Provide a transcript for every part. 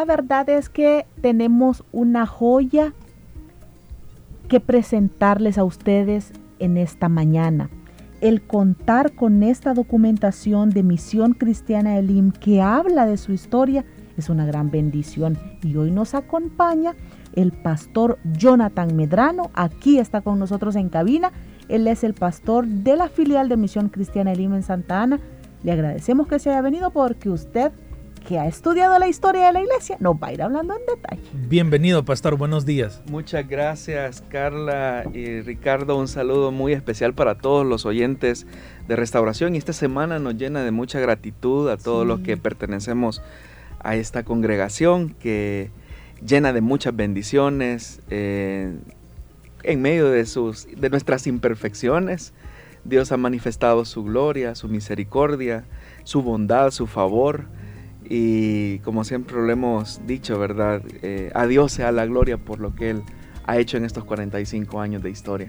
La verdad es que tenemos una joya que presentarles a ustedes en esta mañana. El contar con esta documentación de Misión Cristiana Elim que habla de su historia es una gran bendición. Y hoy nos acompaña el pastor Jonathan Medrano. Aquí está con nosotros en cabina. Él es el pastor de la filial de Misión Cristiana Elim en Santa Ana. Le agradecemos que se haya venido porque usted que ha estudiado la historia de la iglesia nos va a ir hablando en detalle. Bienvenido, pastor. Buenos días. Muchas gracias, Carla y Ricardo. Un saludo muy especial para todos los oyentes de Restauración. Y esta semana nos llena de mucha gratitud a todos los que pertenecemos a esta congregación que llena de muchas bendiciones eh, en medio de, sus, de nuestras imperfecciones. Dios ha manifestado su gloria, su misericordia, su bondad, su favor y como siempre lo hemos dicho, ¿verdad? Eh, a Dios sea la gloria por lo que Él ha hecho en estos 45 años de historia.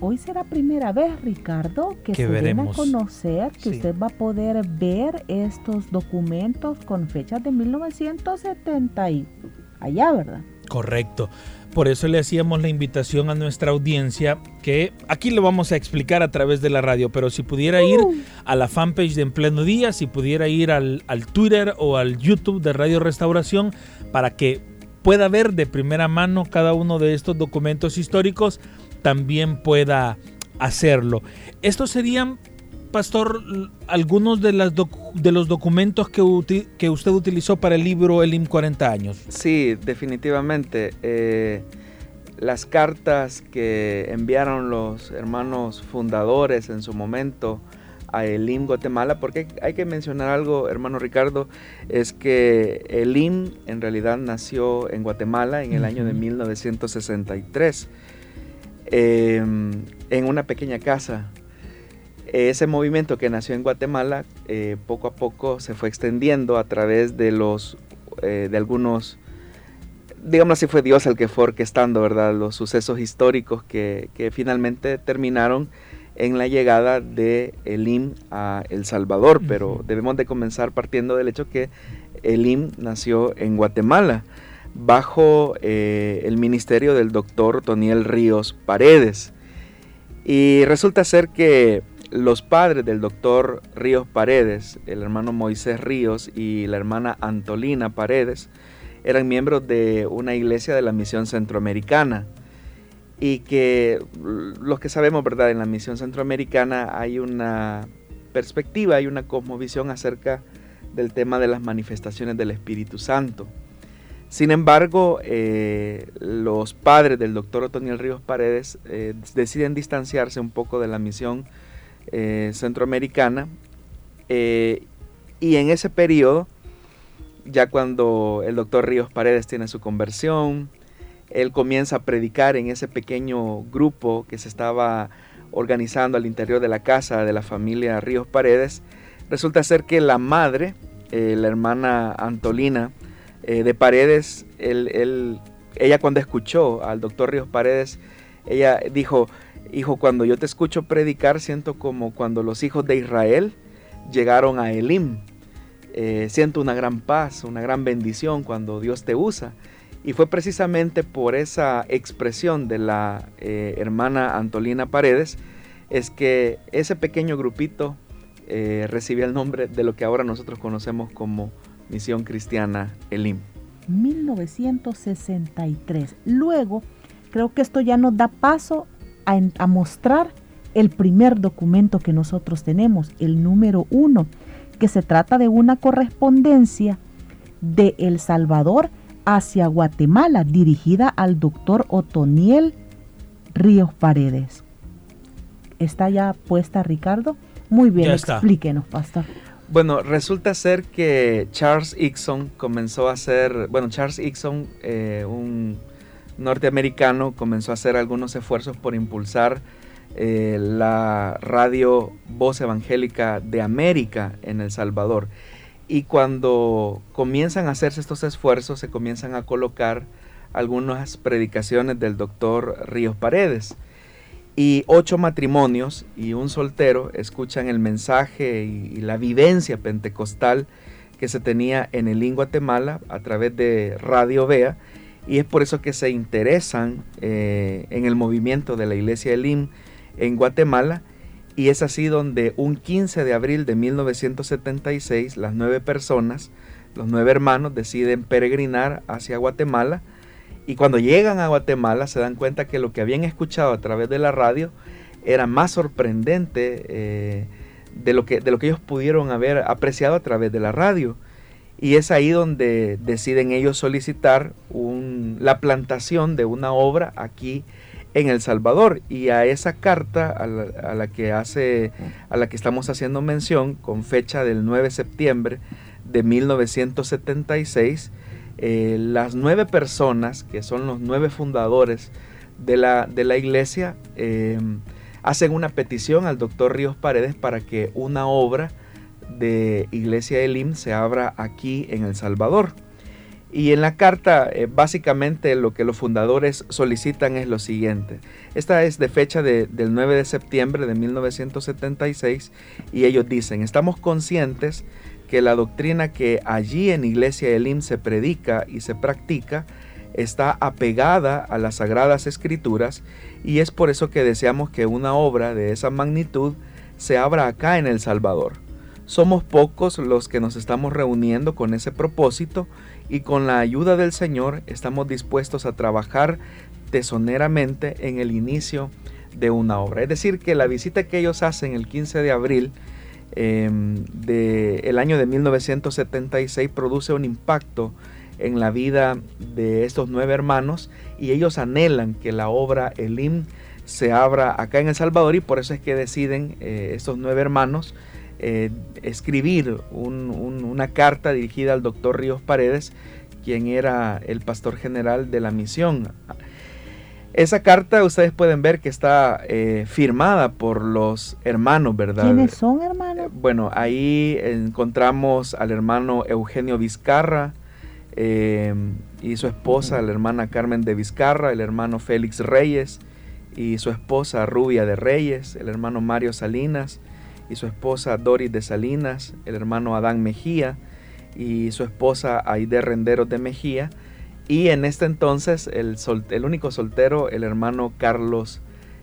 Hoy será primera vez, Ricardo, que, se veremos. a conocer, que usted va a poder ver estos documentos con fechas de 1970 y allá, ¿verdad? Correcto. Por eso le hacíamos la invitación a nuestra audiencia que aquí lo vamos a explicar a través de la radio, pero si pudiera ir uh. a la fanpage de En Pleno Día, si pudiera ir al, al Twitter o al YouTube de Radio Restauración para que pueda ver de primera mano cada uno de estos documentos históricos, también pueda hacerlo. Estos serían Pastor, algunos de, las de los documentos que, que, usted utilizó para el libro Elim 40 años. Sí, definitivamente. Eh, las cartas que enviaron los hermanos fundadores en su momento a Elim Guatemala, porque hay que mencionar algo, hermano Ricardo, es que Elim en realidad nació en Guatemala en el año de 1963, em, en una pequeña casa ese movimiento que nació en Guatemala eh, poco a poco se fue extendiendo a través de los eh, de algunos digamos así fue Dios el que fue orquestando verdad los sucesos históricos que, finalmente terminaron en la llegada de Elim a El Salvador pero debemos de comenzar partiendo del hecho que Elim nació en Guatemala bajo eh, el ministerio del doctor Toniel Ríos Paredes. Y resulta ser que los padres del doctor Ríos Paredes, el hermano Moisés Ríos y la hermana Antolina Paredes, eran miembros de una iglesia de la misión centroamericana. Y que los que sabemos, ¿verdad? En la misión centroamericana hay una perspectiva, hay una cosmovisión acerca del tema de las manifestaciones del Espíritu Santo. Sin embargo, eh, los padres del doctor Otoniel Ríos Paredes eh, deciden distanciarse un poco de la misión eh, centroamericana. Eh, y en ese periodo, ya cuando el doctor Ríos Paredes tiene su conversión, él comienza a predicar en ese pequeño grupo que se estaba organizando al interior de la casa de la familia Ríos Paredes. Resulta ser que la madre, eh, la hermana Antolina de Paredes, ella cuando escuchó al doctor Ríos Paredes, ella dijo, Hijo, cuando yo te escucho predicar, siento como cuando los hijos de Israel llegaron a Elim. Eh, siento una gran paz, una gran bendición cuando Dios te usa. Y fue precisamente por esa expresión de la eh, hermana Antolina Paredes, es que ese pequeño grupito eh, recibió el nombre de lo que ahora nosotros conocemos como Misión Cristiana Elim. 1963. Luego, creo que esto ya nos da paso a, mostrar el primer documento que nosotros tenemos, el número uno, que se trata de una correspondencia de El Salvador hacia Guatemala, dirigida al doctor Otoniel Ríos Paredes. ¿Está ya puesta, Ricardo? Muy bien, explíquenos, pastor. Bueno, resulta ser que Charles Ixon comenzó a hacer, bueno, Charles Ixon, eh, un norteamericano, comenzó a hacer algunos esfuerzos por impulsar eh, la radio Voz Evangélica de América en El Salvador. Y cuando comienzan a hacerse estos esfuerzos, se comienzan a colocar algunas predicaciones del doctor Ríos Paredes. Y ocho matrimonios y un soltero escuchan el mensaje y, la vivencia pentecostal que se tenía en el Guatemala a través de Radio Vea. Y es por eso que se interesan eh, en el movimiento de la iglesia Elim en Guatemala y es así donde un 15 de abril de 1976 las nueve personas, los nueve hermanos deciden peregrinar hacia Guatemala y cuando llegan a Guatemala se dan cuenta que lo que habían escuchado a través de la radio era más sorprendente eh, de, lo que, de lo que ellos pudieron haber apreciado a través de la radio. Y es ahí donde deciden ellos solicitar la plantación de una obra aquí en El Salvador. Y a esa carta a la, que hace a la que estamos haciendo mención con fecha del 9 de septiembre de 1976 eh, las nueve personas que son los nueve fundadores de la, de la iglesia em, hacen una petición al doctor Ríos Paredes para que una obra de Iglesia Elim se abra aquí en El Salvador. Y en la carta, eh, básicamente lo que los fundadores solicitan es lo siguiente. Esta es de fecha del 9 de septiembre de 1976 y ellos dicen, estamos conscientes que la doctrina que allí en Iglesia Elim se predica y se practica está apegada a las sagradas escrituras y es por eso que deseamos que una obra de esa magnitud se abra acá en El Salvador. Somos pocos los que nos estamos reuniendo con ese propósito y con la ayuda del Señor estamos dispuestos a trabajar tesoneramente en el inicio de una obra. Es decir, que la visita que ellos hacen el 15 de abril em, del año de 1976 produce un impacto en la vida de estos nueve hermanos y ellos anhelan que la obra Elim se abra acá en El Salvador y por eso es que deciden eh, estos nueve hermanos eh, escribir una carta dirigida al doctor Ríos Paredes, quien era el pastor general de la misión. Esa carta ustedes pueden ver que está eh, firmada por los hermanos, ¿verdad? ¿Quiénes son hermanos? bueno, ahí encontramos al hermano Eugenio Vizcarra eh, y su esposa, la hermana Carmen de Vizcarra, el hermano Félix Reyes y su esposa Rubia de Reyes, el hermano Mario Salinas, y su esposa Doris de Salinas, el hermano Adán Mejía y su esposa Aide Renderos de Mejía. Y en este entonces el, el único soltero, el hermano Carlos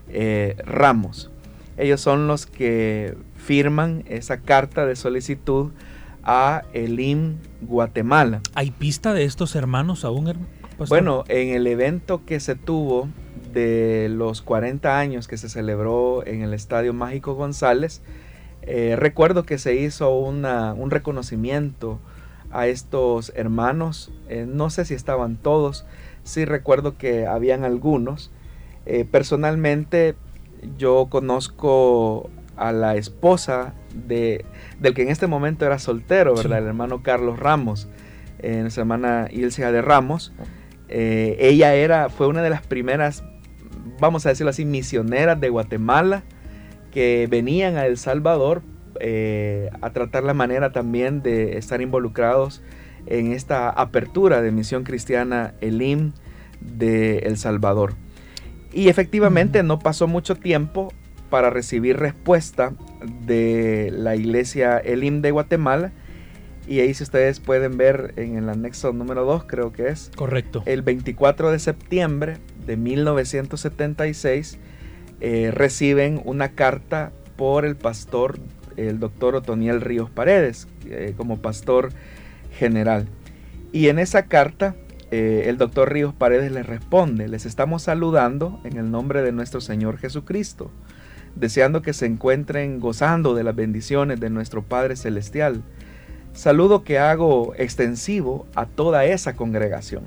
eh, Ramos. Ellos son los que firman esa carta de solicitud a Elim, Guatemala. ¿Hay pista de estos hermanos aún? Bueno, en el evento que se tuvo de los 40 años que se celebró en el Estadio Mágico González, eh, recuerdo que se hizo un reconocimiento a estos hermanos. Eh, no sé si estaban todos, sí recuerdo que habían algunos. Eh, personalmente yo conozco a la esposa de, del que en este momento era soltero, ¿verdad? El hermano Carlos Ramos, nuestra hermana Ilse de Ramos. ella era, fue una de las primeras, vamos a decirlo así, misioneras de Guatemala que venían a El Salvador eh, a tratar la manera también de estar involucrados en esta apertura de misión cristiana Elim de El Salvador. Y efectivamente no pasó mucho tiempo para recibir respuesta de la iglesia Elim de Guatemala. Y ahí si ustedes pueden ver en el anexo número 2, creo que es. Correcto. El 24 de septiembre de 1976 eh, reciben una carta por el pastor, el doctor Otoniel Ríos Paredes, eh, como pastor general. Y en esa carta, eh, el doctor Ríos Paredes les responde, les estamos saludando en el nombre de nuestro Señor Jesucristo, deseando que se encuentren gozando de las bendiciones de nuestro Padre Celestial. Saludo que hago extensivo a toda esa congregación.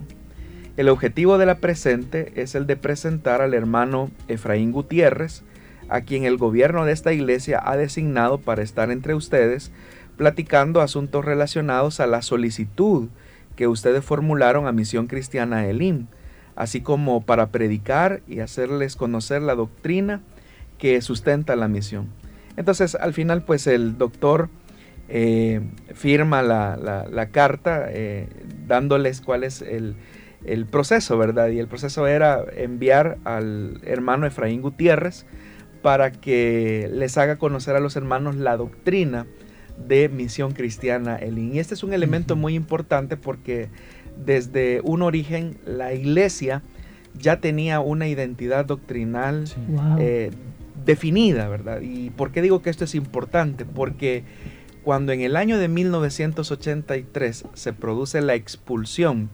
El objetivo de la presente es el de presentar al hermano Efraín Gutiérrez, a quien el gobierno de esta iglesia ha designado para estar entre ustedes, platicando asuntos relacionados a la solicitud que ustedes formularon a Misión Cristiana Elim, así como para predicar y hacerles conocer la doctrina que sustenta la misión. Entonces, al final, pues el doctor eh, firma la, carta eh, dándoles cuál es el, el, proceso, ¿verdad? Y el proceso era enviar al hermano Efraín Gutiérrez para que les haga conocer a los hermanos la doctrina de Misión Cristiana Elín. Y este es un elemento muy importante porque desde un origen la iglesia ya tenía una identidad doctrinal eh, definida, ¿verdad? ¿Y por qué digo que esto es importante? Porque cuando en el año de 1983 se produce la expulsión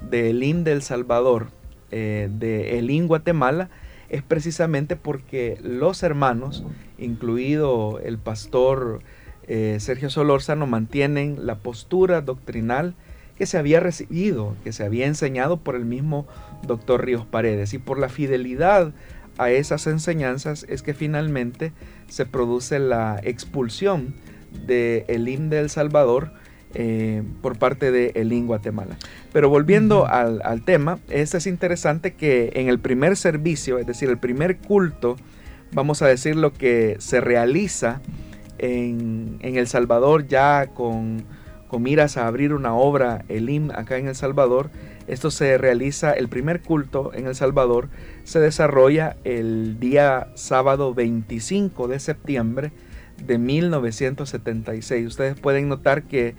de Elín del Salvador eh, de Elín, Guatemala, es precisamente porque los hermanos, incluido el pastor eh, Sergio Solórzano, mantienen la postura doctrinal que se había recibido, que se había enseñado por el mismo doctor Ríos Paredes. Y por la fidelidad a esas enseñanzas es que finalmente se produce la expulsión de Elim de El Salvador eh, por parte de Elim Guatemala. Pero volviendo al, tema, este es interesante que en el primer servicio, es decir, el primer culto, vamos a decir lo que se realiza en, en El Salvador ya con con miras a abrir una obra Elim acá en El Salvador. Esto se realiza, el primer culto en El Salvador se desarrolla el día sábado 25 de septiembre de 1976. Ustedes pueden notar que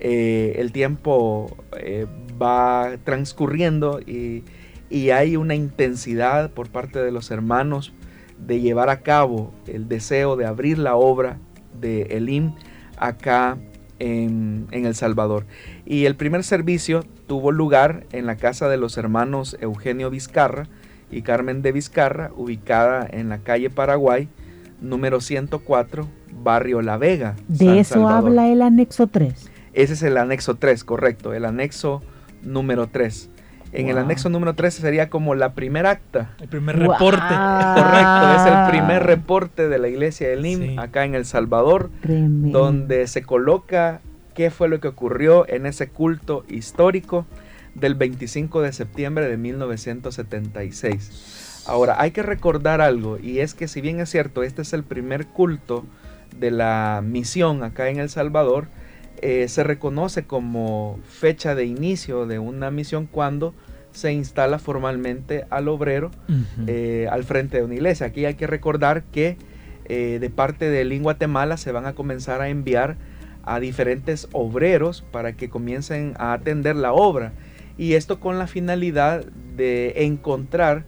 eh, el tiempo eh, va transcurriendo y, y hay una intensidad por parte de los hermanos de llevar a cabo el deseo de abrir la obra de Elim acá en, El Salvador. Y el primer servicio tuvo lugar en la casa de los hermanos Eugenio Vizcarra y Carmen de Vizcarra, ubicada en la calle Paraguay, número 104, barrio La Vega. De eso habla el anexo 3. Ese es el anexo 3, correcto, el anexo número 3. En el anexo número 13 sería como la primera acta. El primer reporte. Correcto, es el primer reporte de la iglesia de Lim acá en El Salvador, donde se coloca qué fue lo que ocurrió en ese culto histórico del 25 de septiembre de 1976. Ahora, hay que recordar algo, y es que si bien es cierto, este es el primer culto de la misión acá en El Salvador, eh, se reconoce como fecha de inicio de una misión cuando se instala formalmente al obrero eh, al frente de una iglesia. Aquí hay que recordar que eh, de parte de Lin Guatemala se van a comenzar a enviar a diferentes obreros para que comiencen a atender la obra. Y esto con la finalidad de encontrar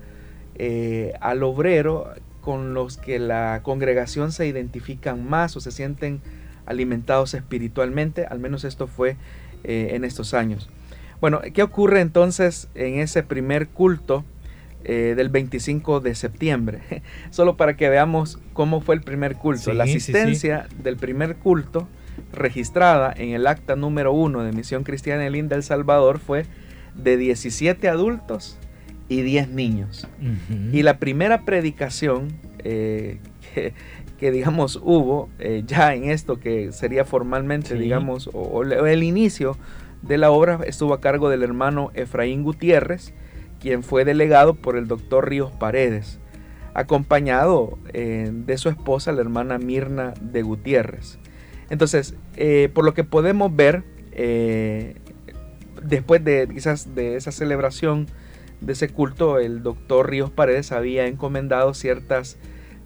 al obrero con los que la congregación se identifican más o se sienten alimentados espiritualmente, al menos esto fue eh, en estos años. Bueno, ¿qué ocurre entonces en ese primer culto eh, del 25 de septiembre? Solo para que veamos cómo fue el primer culto. la asistencia del primer culto registrada en el acta número 1 de Misión Cristiana en Linda El Salvador fue de 17 adultos y 10 niños. Y la primera predicación eh, que digamos hubo eh, ya en esto que sería formalmente digamos o, el inicio de la obra estuvo a cargo del hermano Efraín Gutiérrez quien fue delegado por el doctor Ríos Paredes acompañado eh, de su esposa la hermana Mirna de Gutiérrez. Entonces eh, por lo que podemos ver después de quizás de esa celebración de ese culto el doctor Ríos Paredes había encomendado ciertas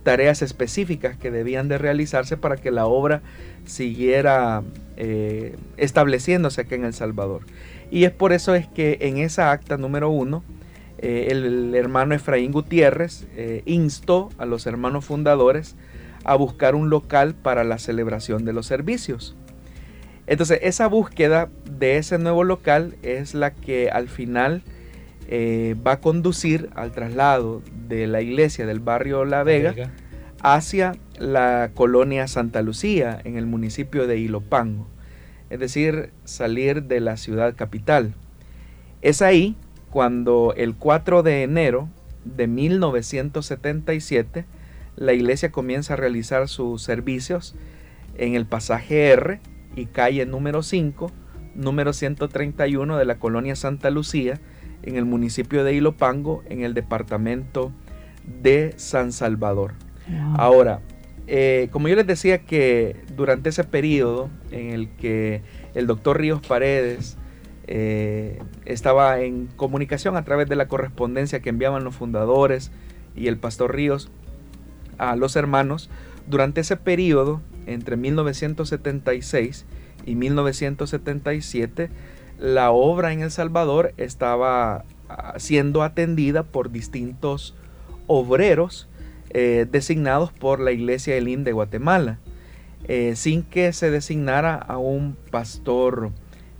tareas específicas que debían de realizarse para que la obra siguiera eh, estableciéndose aquí en El Salvador. Y es por eso es que en esa acta número uno, eh, el, hermano Efraín Gutiérrez eh, instó a los hermanos fundadores a buscar un local para la celebración de los servicios. Entonces, esa búsqueda de ese nuevo local es la que al final eh, va a conducir al traslado de la iglesia del barrio La Vega, hacia la colonia Santa Lucía en el municipio de Ilopango, es decir, salir de la ciudad capital. Es ahí cuando el 4 de enero de 1977 la iglesia comienza a realizar sus servicios en el pasaje R, y calle número 5, número 131 de la colonia Santa Lucía, en el municipio de Ilopango, en el departamento de San Salvador. Ahora, eh, como yo les decía que durante ese periodo en el que el doctor Ríos Paredes eh, estaba en comunicación a través de la correspondencia que enviaban los fundadores y el pastor Ríos a los hermanos, durante ese periodo, entre 1976 y 1977, la obra en El Salvador estaba ah, siendo atendida por distintos obreros eh, designados por la Iglesia Elim de Guatemala, eh, sin que se designara a un pastor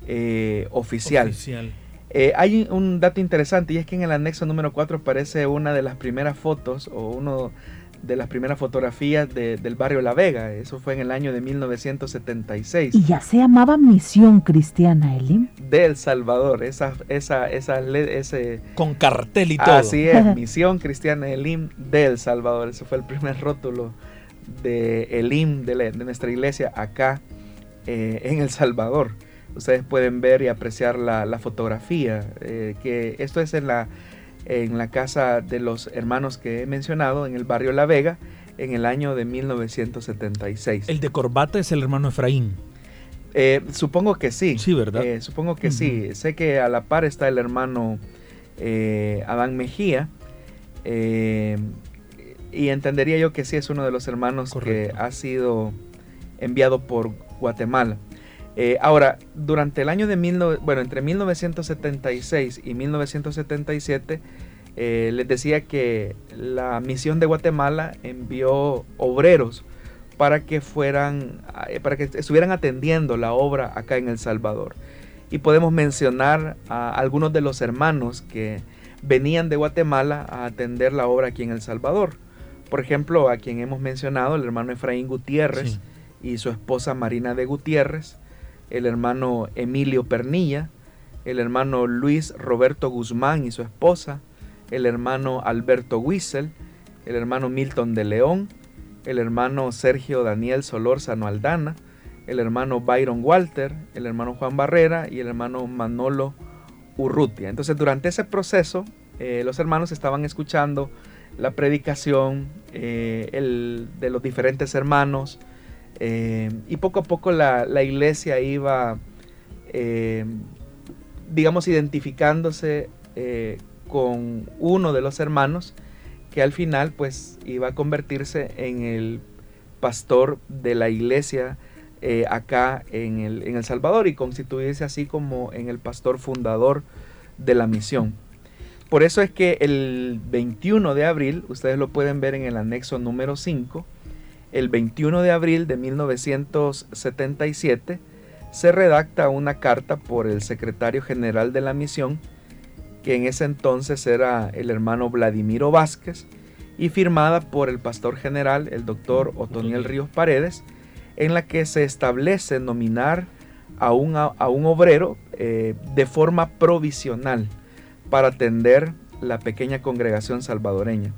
eh, oficial. hay un dato interesante y es que en el anexo número 4 aparece una de las primeras fotos o uno de las primeras fotografías del barrio La Vega. Eso fue en el año de 1976. Y ya se llamaba Misión Cristiana Elim. De El Salvador, esa, esa, esa, ese... Con cartel y todo. Así es, Misión Cristiana Elim de El Salvador. Eso fue el primer rótulo de Elim, de, de nuestra iglesia acá eh, en El Salvador. Ustedes pueden ver y apreciar la, fotografía, eh, que esto es en la en la casa de los hermanos que he mencionado, en el barrio La Vega, en el año de 1976. ¿El de corbata es el hermano Efraín? Eh, supongo que sí. Sí, ¿verdad? Eh, supongo que sí. Sé que a la par está el hermano eh, Adán Mejía. y entendería yo que sí es uno de los hermanos que ha sido enviado por Guatemala. Ahora, durante el año de bueno, entre 1976 y 1977 eh, les decía que la misión de Guatemala envió obreros para que fueran, eh, para que estuvieran atendiendo la obra acá en El Salvador. Y podemos mencionar a algunos de los hermanos que venían de Guatemala a atender la obra aquí en El Salvador. Por ejemplo, a quien hemos mencionado, el hermano Efraín Gutiérrez y su esposa Marina de Gutiérrez, el hermano Emilio Pernilla, el hermano Luis Roberto Guzmán y su esposa, el hermano Alberto Wiesel, el hermano Milton de León, el hermano Sergio Daniel Solórzano Aldana, el hermano Byron Walter, el hermano Juan Barrera y el hermano Manolo Urrutia. Entonces durante ese proceso eh, los hermanos estaban escuchando la predicación eh, de los diferentes hermanos eh, y poco a poco la, iglesia iba, digamos, identificándose con uno de los hermanos que al final pues iba a convertirse en el pastor de la iglesia eh, acá en el, en el Salvador y constituirse así como en el pastor fundador de la misión. Por eso es que el 21 de abril, ustedes lo pueden ver en el anexo número 5, el 21 de abril de 1977 se redacta una carta por el secretario general de la misión que en ese entonces era el hermano Vladimiro Vázquez, y firmada por el pastor general, el doctor Otoniel Ríos Paredes, en la que se establece nominar a un, a un obrero eh, de forma provisional para atender la pequeña congregación salvadoreña.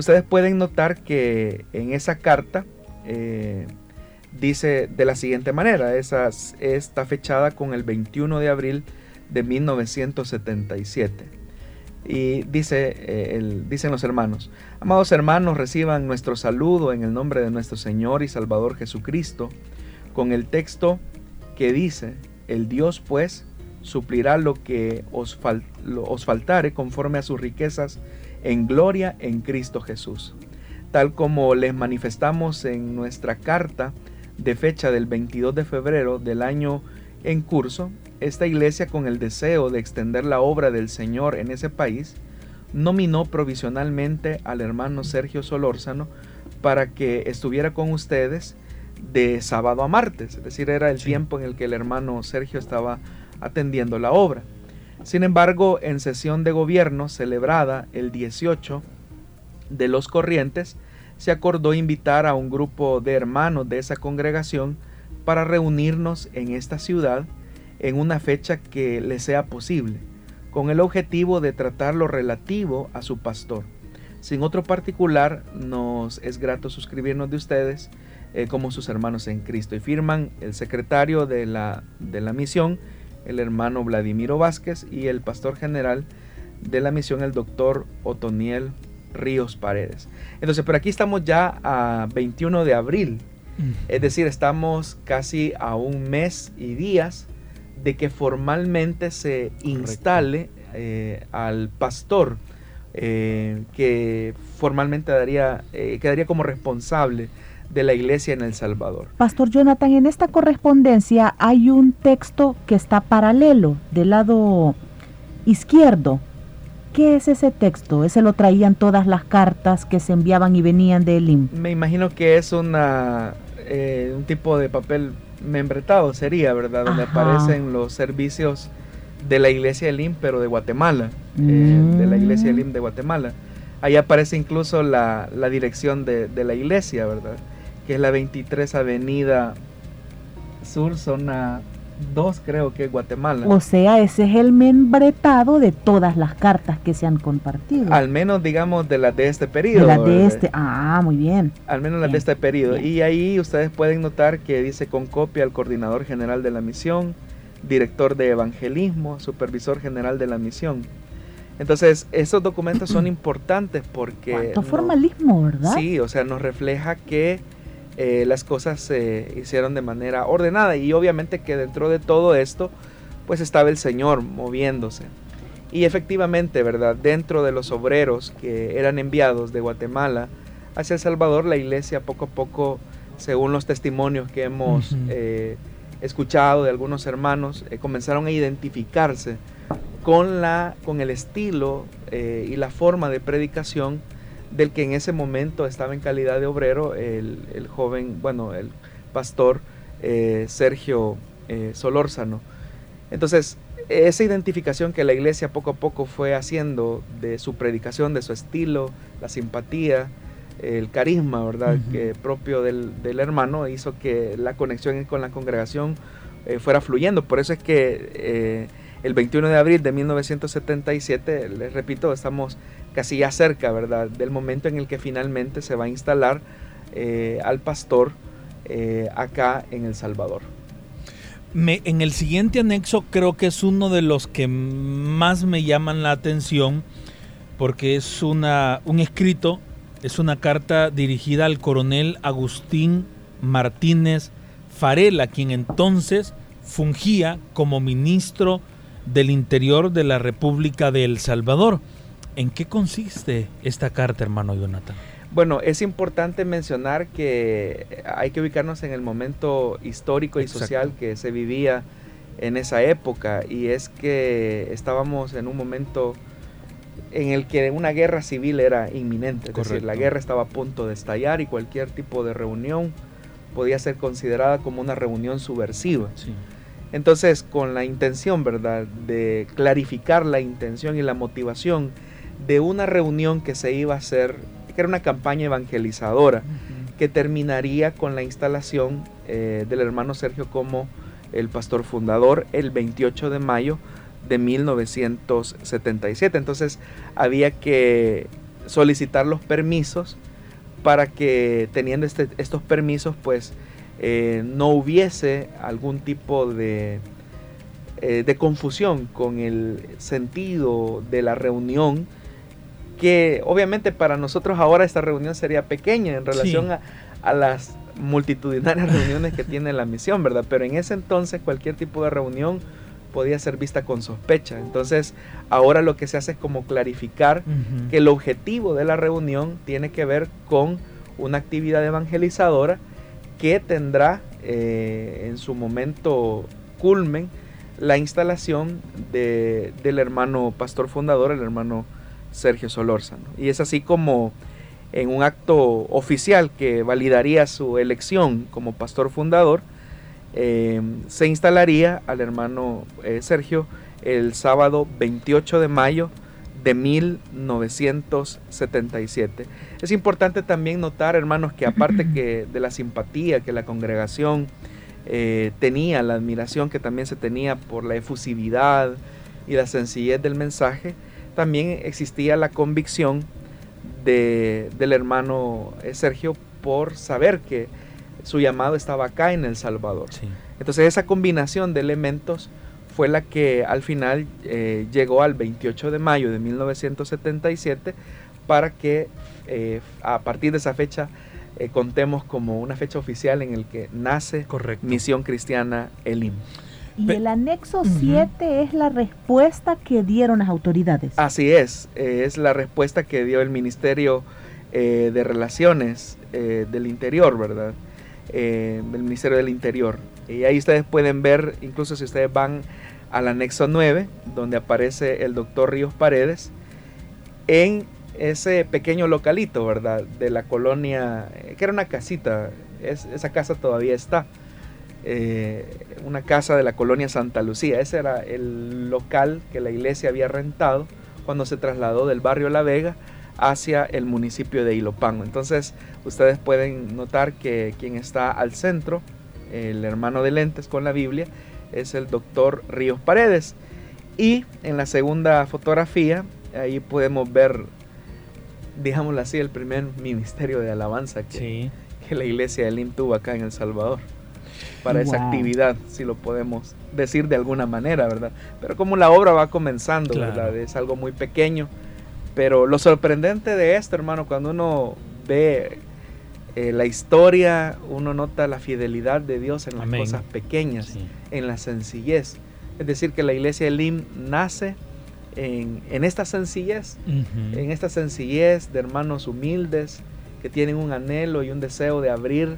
Ustedes pueden notar que en esa carta eh, dice de la siguiente manera, esa está fechada con el 21 de abril de 1977. Y dice, eh, dicen los hermanos, amados hermanos, reciban nuestro saludo en el nombre de nuestro Señor y Salvador Jesucristo, con el texto que dice, el Dios pues suplirá lo que os, os faltare conforme a sus riquezas en gloria en Cristo Jesús. Tal como les manifestamos en nuestra carta de fecha del 22 de febrero del año en curso, esta iglesia con el deseo de extender la obra del Señor en ese país, nominó provisionalmente al hermano Sergio Solórzano para que estuviera con ustedes de sábado a martes, es decir, era el tiempo en el que el hermano Sergio estaba atendiendo la obra. Sin embargo, en sesión de gobierno celebrada el 18 de los Corrientes, se acordó invitar a un grupo de hermanos de esa congregación para reunirnos en esta ciudad en una fecha que le sea posible, con el objetivo de tratar lo relativo a su pastor. Sin otro particular, nos es grato suscribirnos de ustedes eh, como sus hermanos en Cristo. Y firman el secretario de la, de la misión, el hermano Vladimiro Vázquez, y el pastor general de la misión, el doctor Otoniel Ríos Paredes. Entonces, pero aquí estamos ya a 21 de abril, es decir, estamos casi a un mes y días de que formalmente se instale eh, al pastor eh, que formalmente daría, eh, quedaría como responsable de la iglesia en El Salvador. Pastor Jonathan, en esta correspondencia hay un texto que está paralelo del lado izquierdo. ¿Qué es ese texto? ¿Ese lo traían todas las cartas que se enviaban y venían de Elim? Me imagino que es una, un tipo de papel membretado, sería, ¿verdad? Donde aparecen los servicios de la iglesia Elim, pero de Guatemala, eh, de la iglesia Elim de Guatemala. Ahí aparece incluso la, dirección de, de, la iglesia, ¿verdad? Que es la 23 Avenida Sur, zona 2 creo que Guatemala. O sea, ese es el membretado de todas las cartas que se han compartido. Al menos digamos de las de este periodo. De las de este, ah, muy bien. Al menos las de este periodo. Y ahí ustedes pueden notar que dice con copia al coordinador general de la misión, director de evangelismo, supervisor general de la misión. Entonces, esos documentos son importantes porque... ¿Cuánto formalismo, verdad? Sí, o sea, nos refleja que eh, las cosas se hicieron de manera ordenada y obviamente que dentro de todo esto pues estaba el Señor moviéndose. Y efectivamente, ¿verdad? Dentro de los obreros que eran enviados de Guatemala hacia El Salvador, la iglesia poco a poco, según los testimonios que hemos eh, escuchado de algunos hermanos, eh, comenzaron a identificarse con, la, con el estilo y la forma de predicación del que en ese momento estaba en calidad de obrero el, joven, bueno, el pastor eh, Sergio eh, Solórzano. Entonces, esa identificación que la iglesia poco a poco fue haciendo de su predicación, de su estilo, la simpatía, el carisma, ¿verdad?, que propio del, hermano hizo que la conexión con la congregación eh, fuera fluyendo. Por eso es que el 21 de abril de 1977, les repito, estamos casi ya cerca, ¿verdad?, del momento en el que finalmente se va a instalar eh, al pastor eh, acá en El Salvador. En el siguiente anexo creo que es uno de los que más me llaman la atención porque es una, un escrito, es una carta dirigida al coronel Agustín Martínez Farela, quien entonces fungía como ministro del Interior de la República de El Salvador. ¿En qué consiste esta carta, hermano Jonathan? Bueno, es importante mencionar que hay que ubicarnos en el momento histórico y social que se vivía en esa época y es que estábamos en un momento en el que una guerra civil era inminente, es decir, la guerra estaba a punto de estallar y cualquier tipo de reunión podía ser considerada como una reunión subversiva. Entonces, con la intención, ¿verdad?, de clarificar la intención y la motivación de una reunión que se iba a hacer, que era una campaña evangelizadora, que terminaría con la instalación eh, del hermano Sergio como el pastor fundador el 28 de mayo de 1977. Entonces había que solicitar los permisos para que teniendo este, estos permisos pues eh, no hubiese algún tipo de, eh, de confusión con el sentido de la reunión que obviamente para nosotros ahora esta reunión sería pequeña en relación a, las multitudinarias reuniones que tiene la misión, ¿verdad? Pero en ese entonces cualquier tipo de reunión podía ser vista con sospecha. Entonces, ahora lo que se hace es como clarificar que el objetivo de la reunión tiene que ver con una actividad evangelizadora que tendrá eh, en su momento culmen la instalación de, del hermano pastor fundador, el hermano Sergio Solórzano. Y es así como en un acto oficial que validaría su elección como pastor fundador, eh, se instalaría al hermano eh, Sergio el sábado 28 de mayo de 1977. Es importante también notar, hermanos, que aparte que de la simpatía que la congregación eh, tenía, la admiración que también se tenía por la efusividad y la sencillez del mensaje, también existía la convicción de, del hermano eh, Sergio por saber que su llamado estaba acá en El Salvador. Entonces esa combinación de elementos fue la que al final eh, llegó al 28 de mayo de 1977 para que eh, a partir de esa fecha eh, contemos como una fecha oficial en el que nace Misión Cristiana Elim. Y el anexo 7 es la respuesta que dieron las autoridades. Así es, es la respuesta que dio el Ministerio de Relaciones del Interior, ¿verdad? del Ministerio del Interior. Y ahí ustedes pueden ver, incluso si ustedes van al anexo 9, donde aparece el doctor Ríos Paredes, en ese pequeño localito, ¿verdad? De la colonia, eh, que era una casita, esa casa todavía está. Eh, una casa de la colonia Santa Lucía. Ese era el local que la iglesia había rentado cuando se trasladó del barrio La Vega hacia el municipio de Ilopango. Entonces, ustedes pueden notar que quien está al centro, el hermano de lentes con la Biblia, es el doctor Ríos Paredes. Y en la segunda fotografía, ahí podemos ver, digámoslo así, el primer ministerio de alabanza que, que la iglesia de Lim tuvo acá en El Salvador. Para esa actividad, si lo podemos decir de alguna manera, ¿verdad? Pero como la obra va comenzando, ¿verdad? Es algo muy pequeño. Pero lo sorprendente de esto, hermano, cuando uno ve eh, la historia, uno nota la fidelidad de Dios en las cosas pequeñas, en la sencillez. Es decir, que la iglesia de Lim nace en, esta sencillez, en esta sencillez de hermanos humildes que tienen un anhelo y un deseo de abrir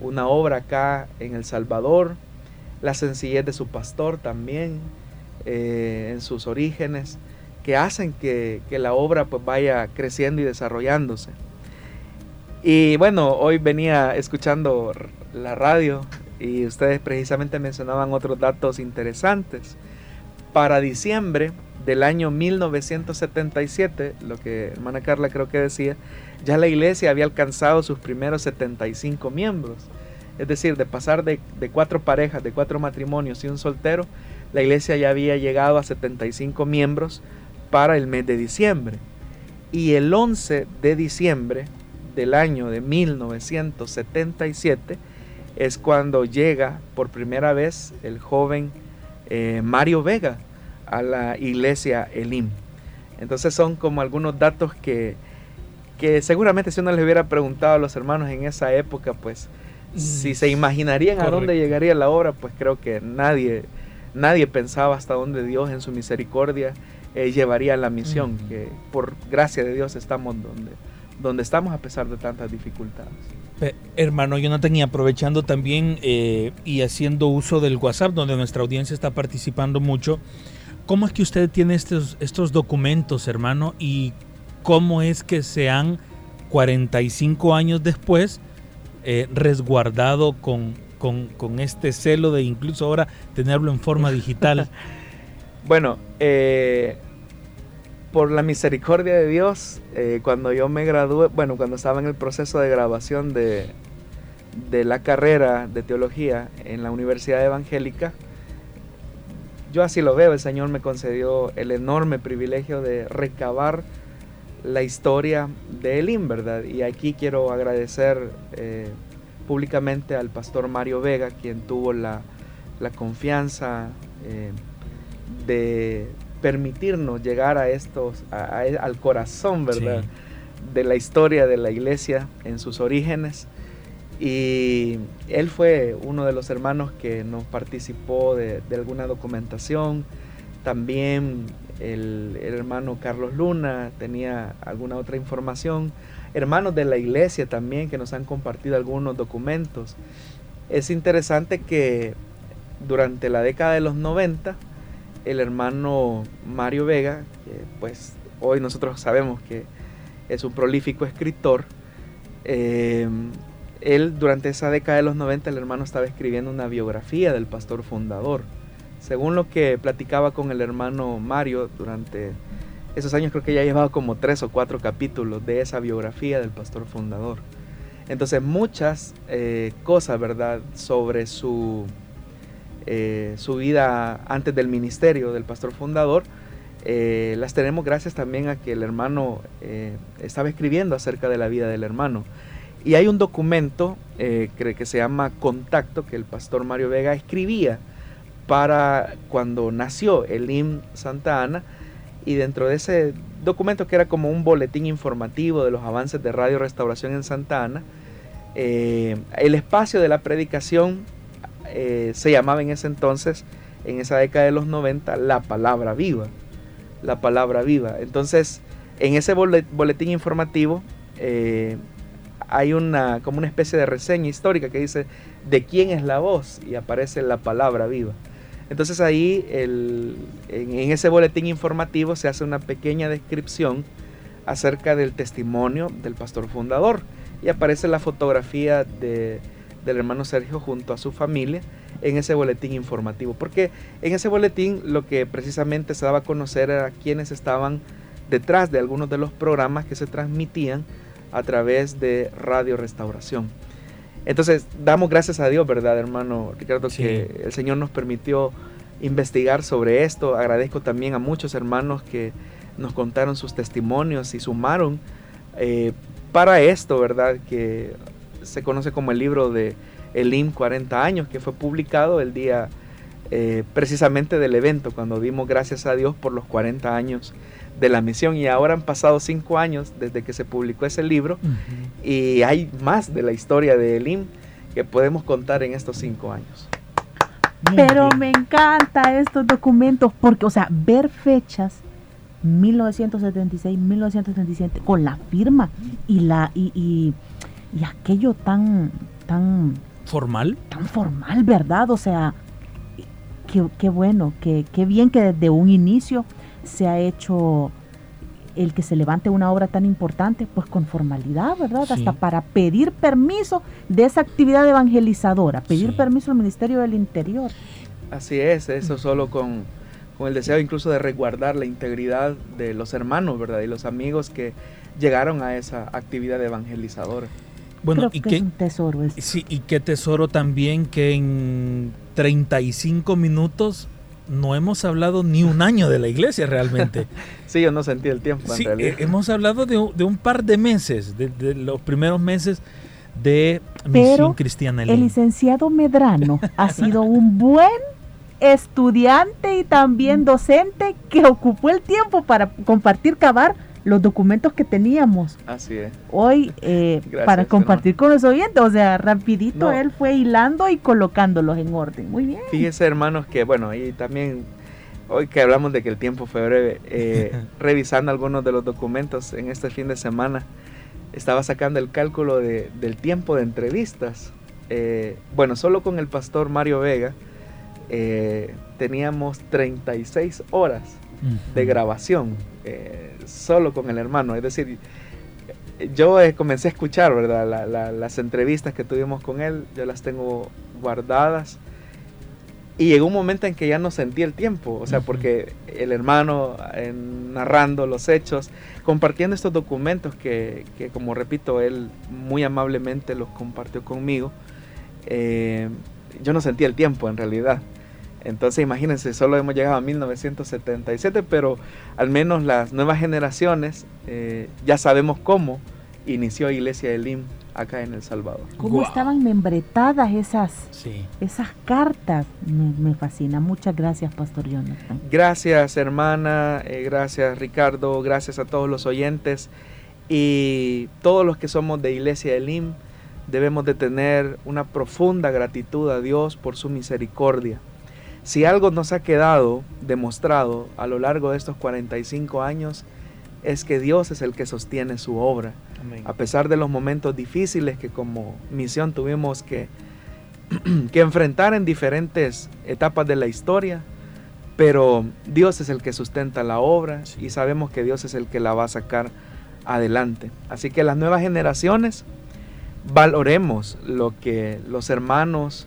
una obra acá en El Salvador, la sencillez de su pastor también, eh, en sus orígenes, que hacen que, que la obra pues vaya creciendo y desarrollándose. Y bueno, hoy venía escuchando la radio y ustedes precisamente mencionaban otros datos interesantes. Para diciembre del año 1977, lo que hermana Carla creo que decía, ya la iglesia había alcanzado sus primeros 75 miembros. Es decir, de pasar de, cuatro parejas, de cuatro matrimonios y un soltero, la iglesia ya había llegado a 75 miembros para el mes de diciembre. Y el 11 de diciembre del año de 1977 es cuando llega por primera vez el joven eh, Mario Vega a la iglesia Elim. Entonces son como algunos datos que, que seguramente si uno les hubiera preguntado a los hermanos en esa época, pues si se imaginarían a dónde llegaría la obra, pues creo que nadie, nadie pensaba hasta dónde Dios en su misericordia eh, llevaría la misión, que por gracia de Dios estamos donde, donde estamos a pesar de tantas dificultades. hermano Jonathan, y aprovechando también eh, y haciendo uso del WhatsApp, donde nuestra audiencia está participando mucho, ¿cómo es que usted tiene estos, estos documentos, hermano? ¿Y cómo es que se han, 45 años después, eh, resguardado con, con, con, este celo de incluso ahora tenerlo en forma digital? bueno, eh, por la misericordia de Dios, eh, cuando yo me gradué, bueno, cuando estaba en el proceso de grabación de, de la carrera de teología en la Universidad Evangélica, yo así lo veo, el Señor me concedió el enorme privilegio de recabar la historia de Elim, ¿verdad? Y aquí quiero agradecer eh, públicamente al pastor Mario Vega, quien tuvo la, confianza eh, de permitirnos llegar a estos, al corazón, ¿verdad? De la historia de la iglesia en sus orígenes. Y él fue uno de los hermanos que nos participó de, alguna documentación. También el, hermano Carlos Luna tenía alguna otra información. Hermanos de la iglesia también que nos han compartido algunos documentos. Es interesante que durante la década de los 90, el hermano Mario Vega, que pues hoy nosotros sabemos que es un prolífico escritor, eh, él durante esa década de los 90 el hermano estaba escribiendo una biografía del pastor fundador. Según lo que platicaba con el hermano Mario durante esos años, creo que ya llevaba como tres o cuatro capítulos de esa biografía del pastor fundador. Entonces muchas eh, cosas, ¿verdad?, sobre su eh, su vida antes del ministerio del pastor fundador, eh, las tenemos gracias también a que el hermano estaba escribiendo acerca de la vida del hermano. Y hay un documento eh, que se llama Contacto que el pastor Mario Vega escribía para cuando nació el IM Santa Ana y dentro de ese documento que era como un boletín informativo de los avances de Radio Restauración en Santa Ana, eh, el espacio de la predicación eh, se llamaba en ese entonces, en esa década de los 90, la palabra viva. La palabra viva. Entonces, en ese boletín informativo hay una como una especie de reseña histórica que dice de quién es la voz y aparece la palabra viva. Entonces ahí en, ese boletín informativo se hace una pequeña descripción acerca del testimonio del pastor fundador y aparece la fotografía del hermano Sergio junto a su familia en ese boletín informativo. Porque en ese boletín lo que precisamente se daba a conocer era quienes estaban detrás de algunos de los programas que se transmitían a través de Radio Restauración. Entonces, damos gracias a Dios, ¿verdad, hermano Ricardo? Que el Señor nos permitió investigar sobre esto. Agradezco también a muchos hermanos que nos contaron sus testimonios y sumaron eh, para esto, ¿verdad? Que se conoce como el libro de Elim 40 años, que fue publicado el día eh, precisamente del evento, cuando dimos gracias a Dios por los 40 años de la misión y ahora han pasado cinco años desde que se publicó ese libro y hay más de la historia de Elim que podemos contar en estos cinco años. Pero me encanta estos documentos porque, o sea, ver fechas 1976, 1977 con la firma y la y, y, y aquello tan tan formal, tan formal, ¿verdad? O sea, qué, qué bueno, qué, qué bien que desde un inicio se ha hecho el que se levante una obra tan importante, pues con formalidad, ¿verdad? Hasta para pedir permiso de esa actividad evangelizadora, pedir permiso al Ministerio del Interior. Así es, eso solo con, con, el deseo incluso de resguardar la integridad de los hermanos, ¿verdad? Y los amigos que llegaron a esa actividad evangelizadora. Bueno, y que es un tesoro. Sí, y qué tesoro también que en 35 minutos no hemos hablado ni un año de la iglesia realmente. sí, yo no sentí el tiempo. Sí, eh, hemos hablado de, un par de meses, de, los primeros meses de Misión Cristiana. El licenciado Medrano ha sido un buen estudiante y también docente que ocupó el tiempo para compartir cavar los documentos que teníamos Así es. hoy eh, para compartir con los oyentes. O sea, rapidito él fue hilando y colocándolos en orden. Muy bien. Fíjense, hermanos, que bueno, y también hoy que hablamos de que el tiempo fue breve, eh, revisando algunos de los documentos en este fin de semana, estaba sacando el cálculo de, del tiempo de entrevistas. Eh, bueno, solo con el pastor Mario Vega teníamos 36 horas de grabación solo con el hermano. Es decir, yo eh, comencé a escuchar, ¿verdad? las entrevistas que tuvimos con él, yo las tengo guardadas. Y llegó un momento en que ya no sentí el tiempo, o sea, porque el hermano narrando los hechos, compartiendo estos documentos que, como repito, él muy amablemente los compartió conmigo, eh, yo no sentí el tiempo en realidad. Entonces imagínense, solo hemos llegado a 1977, pero al menos las nuevas generaciones eh, ya sabemos cómo inició Iglesia de Lim acá en El Salvador. ¿Cómo estaban membretadas esas, esas cartas? Me, fascina. Muchas gracias, Pastor Jonathan. Gracias, hermana. Eh, gracias, Ricardo. Gracias a todos los oyentes. Y todos los que somos de Iglesia de Lim debemos de tener una profunda gratitud a Dios por su misericordia si algo nos ha quedado demostrado a lo largo de estos 45 años, es que Dios es el que sostiene su obra. A pesar de los momentos difíciles que como misión tuvimos que, que enfrentar en diferentes etapas de la historia, pero Dios es el que sustenta la obra y sabemos que Dios es el que la va a sacar adelante. Así que las nuevas generaciones valoremos lo que los hermanos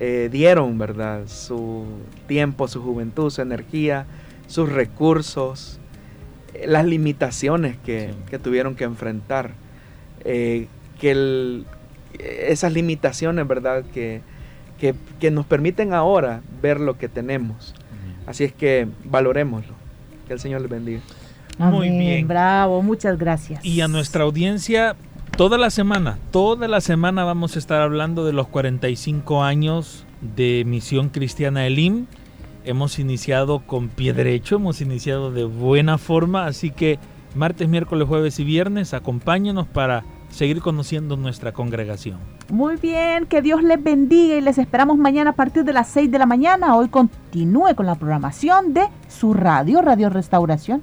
eh, dieron, ¿verdad? Su tiempo, su juventud, su energía, sus recursos, eh, las limitaciones que, tuvieron que enfrentar. Eh, que esas limitaciones, ¿verdad? Que, que, nos permiten ahora ver lo que tenemos. Así es que valoremoslo. Que el Señor les bendiga. Muy bien. Bravo, muchas gracias. Y a nuestra audiencia, toda la semana, toda la semana vamos a estar hablando de los 45 años de Misión Cristiana Elim. Hemos iniciado con pie derecho, hemos iniciado de buena forma, así que martes, miércoles, jueves y viernes acompáñenos para seguir conociendo nuestra congregación. Muy bien, que Dios les bendiga y les esperamos mañana a partir de las 6 de la mañana. Hoy continúe con la programación de su radio, Radio Restauración.